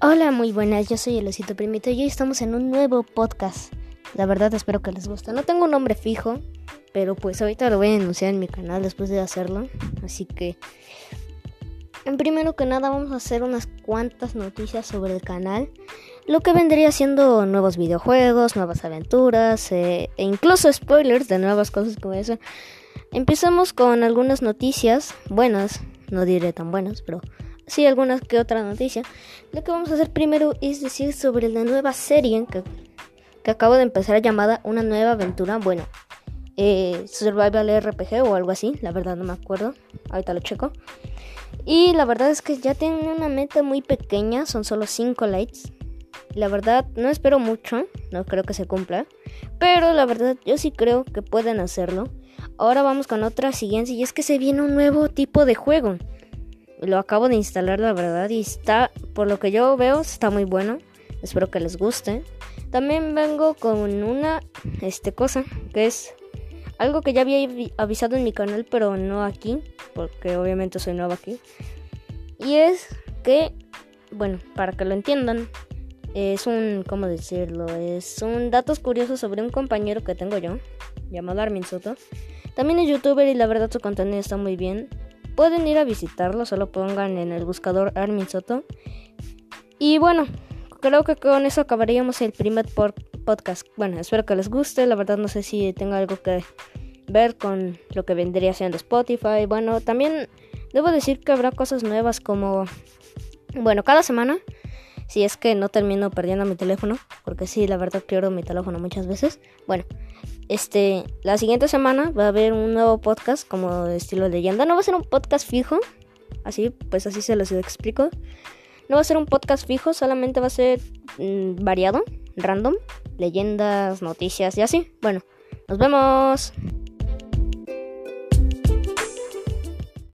Hola, muy buenas, yo soy el Osito Primito y hoy estamos en un nuevo podcast. La verdad espero que les guste. No tengo un nombre fijo, pero pues ahorita lo voy a anunciar en mi canal después de hacerlo. Así que, en primero que nada vamos a hacer unas cuantas noticias sobre el canal. Lo que vendría siendo nuevos videojuegos, nuevas aventuras eh, e incluso spoilers de nuevas cosas como eso. Empezamos con algunas noticias buenas, no diré tan buenas, pero sí algunas que otra noticia. Lo que vamos a hacer primero es decir sobre la nueva serie que, que acabo de empezar llamada Una nueva aventura. Bueno, eh, Survival RPG o algo así, la verdad no me acuerdo. Ahorita lo checo. Y la verdad es que ya tienen una meta muy pequeña, son solo 5 likes. La verdad no espero mucho, no creo que se cumpla. Pero la verdad yo sí creo que pueden hacerlo. Ahora vamos con otra siguiente y es que se viene un nuevo tipo de juego. Lo acabo de instalar, la verdad, y está, por lo que yo veo, está muy bueno. Espero que les guste. También vengo con una este cosa que es algo que ya había avisado en mi canal, pero no aquí, porque obviamente soy nuevo aquí. Y es que, bueno, para que lo entiendan, es un, ¿cómo decirlo? Es un datos curiosos sobre un compañero que tengo yo, llamado Armin Soto. También es youtuber y la verdad su contenido está muy bien. Pueden ir a visitarlo, solo pongan en el buscador Armin Soto. Y bueno, creo que con eso acabaríamos el primer podcast. Bueno, espero que les guste. La verdad no sé si tenga algo que ver con lo que vendría siendo Spotify. Bueno, también debo decir que habrá cosas nuevas como... Bueno, cada semana si es que no termino perdiendo mi teléfono, porque sí, la verdad pierdo mi teléfono muchas veces. Bueno, este, la siguiente semana va a haber un nuevo podcast como de estilo leyenda. No va a ser un podcast fijo, así, pues así se los explico. No va a ser un podcast fijo, solamente va a ser mmm, variado, random, leyendas, noticias y así. Bueno, nos vemos.